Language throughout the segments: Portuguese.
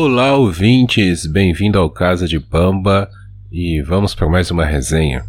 Olá, ouvintes! Bem-vindo ao Casa de Pamba e vamos para mais uma resenha.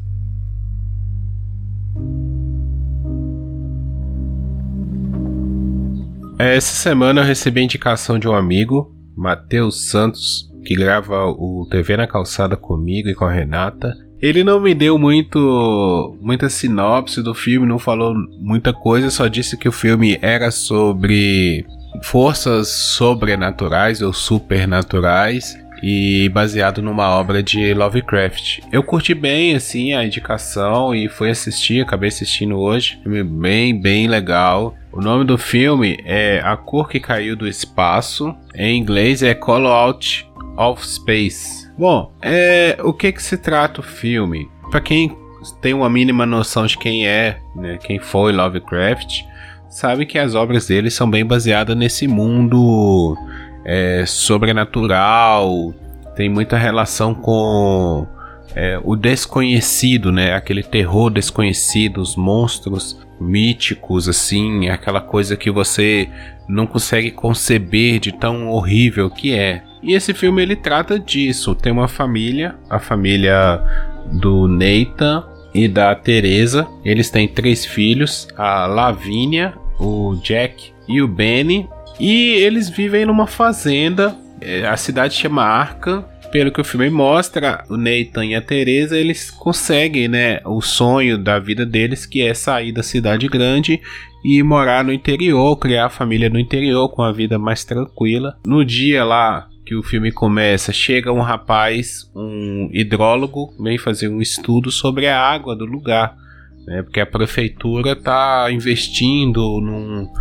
Essa semana eu recebi a indicação de um amigo, Matheus Santos, que grava o TV na Calçada comigo e com a Renata. Ele não me deu muito muita sinopse do filme, não falou muita coisa, só disse que o filme era sobre forças sobrenaturais ou supernaturais e baseado numa obra de Lovecraft. Eu curti bem assim a indicação e fui assistir, acabei assistindo hoje. Filme bem, bem legal. O nome do filme é A Cor que Caiu do Espaço. Em inglês é Call Out of Space. Bom, é, o que que se trata o filme? Para quem tem uma mínima noção de quem é, né, quem foi Lovecraft, sabe que as obras dele são bem baseadas nesse mundo é, sobrenatural, tem muita relação com é, o desconhecido, né? Aquele terror desconhecido, os monstros míticos, assim, aquela coisa que você não consegue conceber de tão horrível que é. E esse filme ele trata disso. Tem uma família, a família do Nathan, e da Teresa. Eles têm três filhos, a Lavínia, o Jack e o Benny. E eles vivem numa fazenda. É, a cidade chama Arca. Pelo que o filme mostra, o Nathan e a Teresa eles conseguem, né, o sonho da vida deles, que é sair da cidade grande e morar no interior, criar a família no interior com a vida mais tranquila. No dia lá que o filme começa, chega um rapaz, um hidrólogo, vem fazer um estudo sobre a água do lugar, né? Porque a prefeitura está investindo num,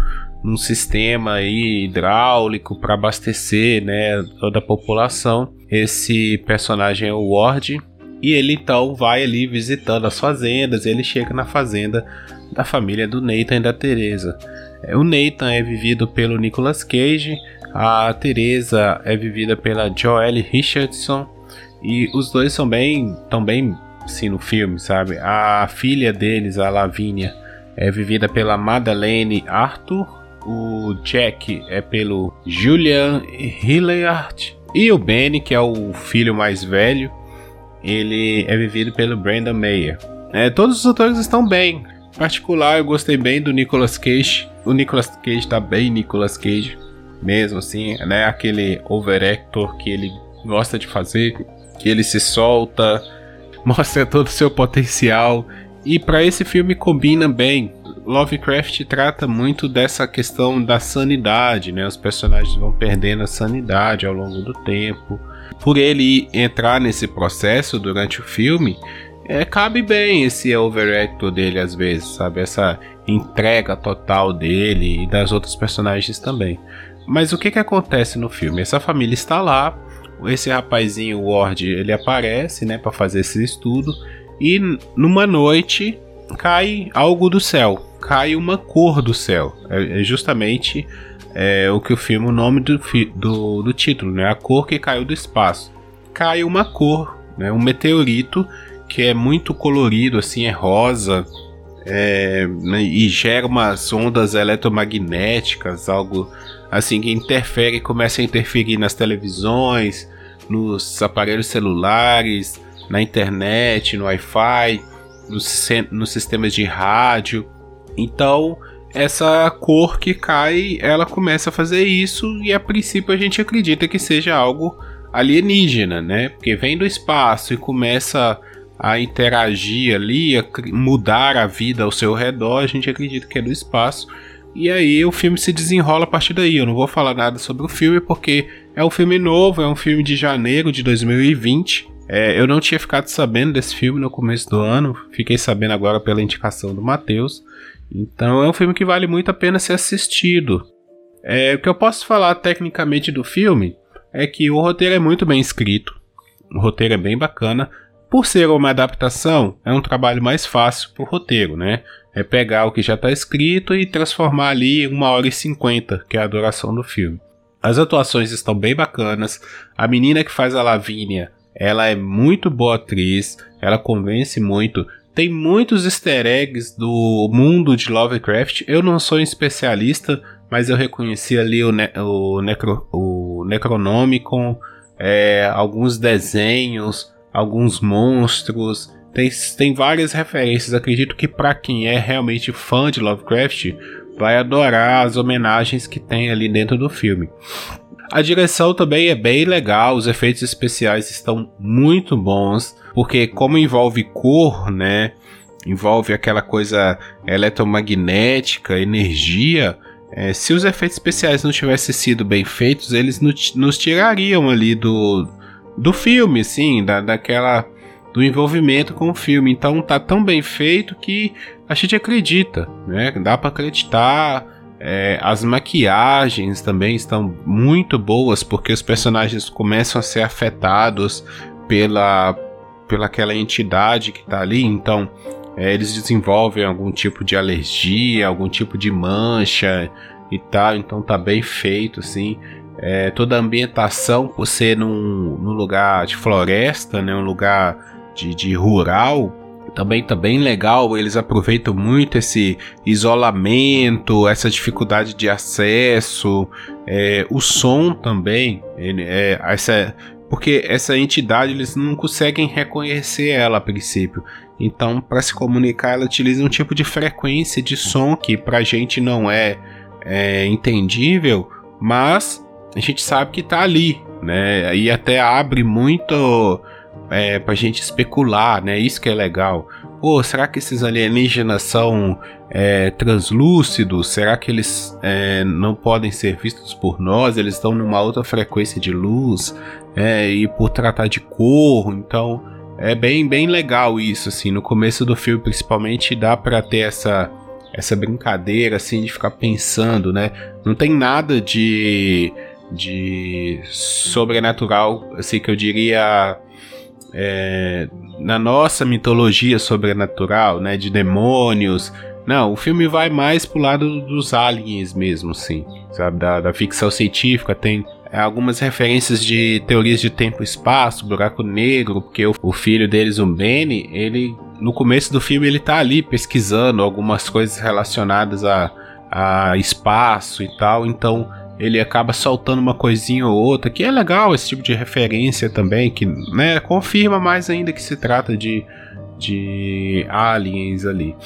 num sistema aí hidráulico para abastecer, né, toda a população. Esse personagem é o Ward e ele então vai ali visitando as fazendas. Ele chega na fazenda da família do Nathan e da Teresa. É, o Nathan é vivido pelo Nicolas Cage a Teresa é vivida pela Joelle Richardson e os dois são bem, tão bem, sim, no filme, sabe? A filha deles, a Lavínia, é vivida pela Madeleine Arthur. O Jack é pelo Julian Hilliard. E o Benny, que é o filho mais velho, ele é vivido pelo Brandon Mayer. É, todos os atores estão bem. Em particular, eu gostei bem do Nicolas Cage. O Nicolas Cage tá bem Nicolas Cage mesmo, assim, né? Aquele overactor que ele gosta de fazer, que ele se solta, mostra todo o seu potencial. E para esse filme combina bem. Lovecraft trata muito dessa questão da sanidade, né? Os personagens vão perdendo a sanidade ao longo do tempo. Por ele entrar nesse processo durante o filme, é, cabe bem esse overactor dele às vezes, sabe? Essa entrega total dele e das outras personagens também. Mas o que que acontece no filme? Essa família está lá, esse rapazinho Ward, ele aparece, né, para fazer esse estudo e numa noite cai algo do céu, cai uma cor do céu. É, é justamente é, o que o filme, o nome do, do, do título, né, a cor que caiu do espaço. Cai uma cor, né, um meteorito que é muito colorido, assim, é rosa, é, né, e gera umas ondas eletromagnéticas, algo assim que interfere, começa a interferir nas televisões, nos aparelhos celulares, na internet, no Wi-Fi, nos, nos sistemas de rádio. Então, essa cor que cai, ela começa a fazer isso e a princípio a gente acredita que seja algo alienígena, né? Porque vem do espaço e começa a interagir ali, a mudar a vida ao seu redor, a gente acredita que é do espaço. E aí o filme se desenrola a partir daí. Eu não vou falar nada sobre o filme porque é um filme novo, é um filme de janeiro de 2020. É, eu não tinha ficado sabendo desse filme no começo do ano, fiquei sabendo agora pela indicação do Matheus. Então é um filme que vale muito a pena ser assistido. É, o que eu posso falar tecnicamente do filme é que o roteiro é muito bem escrito, o roteiro é bem bacana. Por ser uma adaptação, é um trabalho mais fácil pro roteiro, né? é pegar o que já está escrito e transformar ali em uma hora e cinquenta, que é a duração do filme. As atuações estão bem bacanas. A menina que faz a Lavínia, ela é muito boa atriz, ela convence muito. Tem muitos easter eggs do mundo de Lovecraft. Eu não sou um especialista, mas eu reconheci ali o, ne o, necro o Necronomicon, é, alguns desenhos, alguns monstros. Tem, tem várias referências. Acredito que para quem é realmente fã de Lovecraft vai adorar as homenagens que tem ali dentro do filme. A direção também é bem legal, os efeitos especiais estão muito bons, porque como envolve cor, né, envolve aquela coisa eletromagnética, energia, é, se os efeitos especiais não tivessem sido bem feitos, eles nos tirariam ali do, do filme, sim, da, daquela do envolvimento com o filme. Então tá tão bem feito que a gente acredita, né? Dá para acreditar. É, as maquiagens também estão muito boas porque os personagens começam a ser afetados pela pela aquela entidade que está ali. Então é, eles desenvolvem algum tipo de alergia, algum tipo de mancha e tal. Então tá bem feito assim. É, toda a ambientação por ser num, num lugar de floresta, né, um lugar de, de rural, também tá bem legal, eles aproveitam muito esse isolamento, essa dificuldade de acesso, é, o som também, é, essa, porque essa entidade eles não conseguem reconhecer ela a princípio. Então, para se comunicar, ela utiliza um tipo de frequência de som que para a gente não é, é entendível, mas a gente sabe que está ali, né? E até abre muito é, pra gente especular, né? Isso que é legal. Pô, será que esses alienígenas são é, translúcidos? Será que eles é, não podem ser vistos por nós? Eles estão numa outra frequência de luz é, e por tratar de cor, então é bem bem legal isso assim. No começo do filme, principalmente, dá para ter essa essa brincadeira assim de ficar pensando, né? Não tem nada de de sobrenatural, assim que eu diria é, na nossa mitologia sobrenatural, né, de demônios. Não, o filme vai mais pro lado dos aliens mesmo, sim, sabe, da, da ficção científica, tem algumas referências de teorias de tempo e espaço, buraco negro, porque o, o, filho deles, o Benny, ele no começo do filme ele tá ali pesquisando algumas coisas relacionadas a, a espaço e tal, então ele acaba soltando uma coisinha ou outra, que é legal esse tipo de referência também, que né, confirma mais ainda que se trata de, de aliens ali.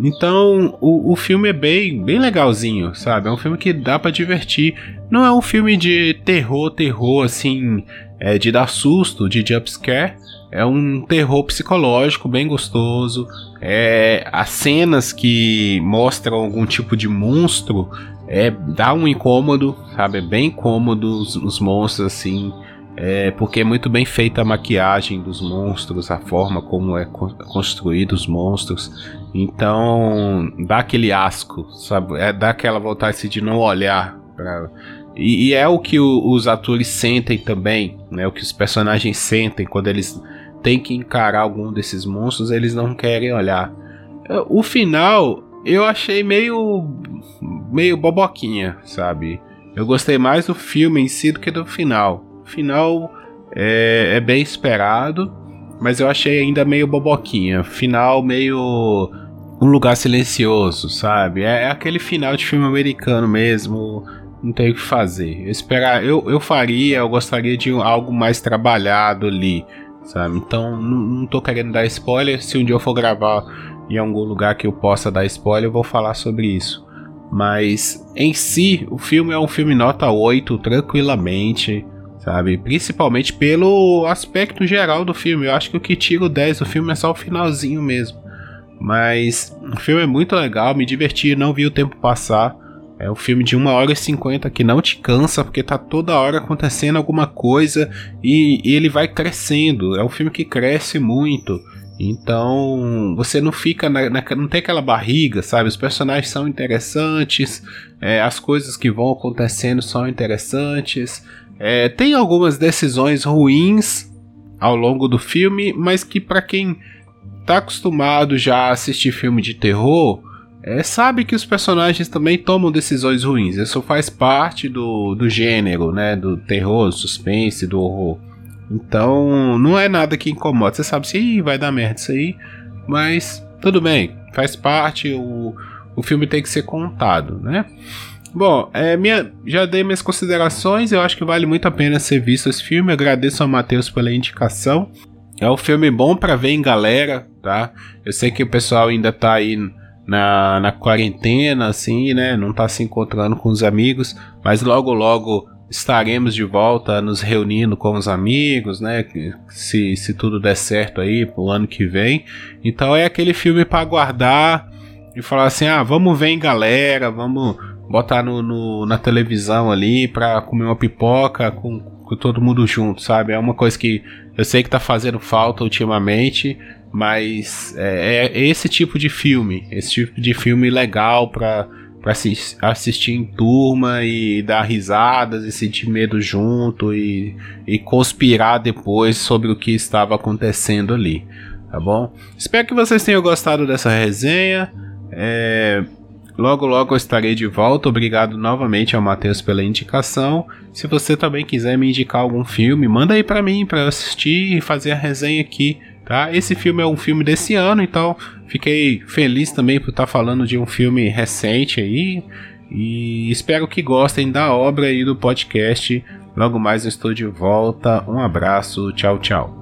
Então, o, o filme é bem, bem legalzinho, sabe? É um filme que dá para divertir. Não é um filme de terror, terror, assim, é, de dar susto, de jumpscare. É um terror psicológico bem gostoso. É, as cenas que mostram algum tipo de monstro é, dá um incômodo, sabe? É bem incômodo os, os monstros assim. É, porque é muito bem feita a maquiagem dos monstros, a forma como é construído os monstros. Então dá aquele asco, sabe? É, dá aquela vontade de não olhar pra... e, e, é o que o, os atores sentem também, né? O que os personagens sentem quando eles têm que encarar algum desses monstros, eles não querem olhar. O final eu achei meio meio boboquinha, sabe? Eu gostei mais do filme em si do que do final. O final é, é bem esperado, mas eu achei ainda meio boboquinha. Final meio um lugar silencioso, sabe? É, é aquele final de filme americano mesmo. Não tem o que fazer. Eu esperar, eu, eu faria, eu gostaria de algo mais trabalhado ali, sabe? Então não, não tô querendo dar spoiler. Se um dia eu for gravar em algum lugar que eu possa dar spoiler, eu vou falar sobre isso. Mas em si, o filme é um filme nota 8, tranquilamente, sabe? Principalmente pelo aspecto geral do filme. Eu acho que o que tira o 10 do filme é só o finalzinho mesmo. Mas o filme é muito legal, me diverti, não vi o tempo passar. É um filme de 1 hora e 50 que não te cansa, porque tá toda hora acontecendo alguma coisa e, e ele vai crescendo. É um filme que cresce muito. Então você não fica na, na, não tem aquela barriga, sabe? Os personagens são interessantes, é, as coisas que vão acontecendo são interessantes. É, tem algumas decisões ruins ao longo do filme, mas que para quem tá acostumado já a assistir filme de terror, é, sabe que os personagens também tomam decisões ruins. Isso faz parte do, do gênero, né? Do terror, suspense, do horror. Então, não é nada que incomoda. Você sabe se vai dar merda isso aí, mas tudo bem, faz parte. O, o filme tem que ser contado, né? Bom, é, minha, já dei minhas considerações. Eu acho que vale muito a pena ser visto esse filme. Agradeço ao Matheus pela indicação. É um filme bom para ver em galera, tá? Eu sei que o pessoal ainda tá aí na, na quarentena, assim, né? Não tá se encontrando com os amigos, mas logo logo estaremos de volta nos reunindo com os amigos, né? Se, se tudo der certo aí pro ano que vem. Então é aquele filme para guardar e falar assim: ah, vamos ver em galera, vamos botar no, no, na televisão ali pra comer uma pipoca com, com todo mundo junto, sabe? É uma coisa que eu sei que tá fazendo falta ultimamente, mas é, é esse tipo de filme, esse tipo de filme legal pra, pra assistir em turma e dar risadas e sentir medo junto e, e conspirar depois sobre o que estava acontecendo ali, tá bom? Espero que vocês tenham gostado dessa resenha. É, Logo, logo eu estarei de volta. Obrigado novamente ao Matheus pela indicação. Se você também quiser me indicar algum filme, manda aí para mim para assistir e fazer a resenha aqui, tá? Esse filme é um filme desse ano, então fiquei feliz também por estar tá falando de um filme recente aí. E espero que gostem da obra e do podcast. Logo mais eu estou de volta. Um abraço, tchau, tchau.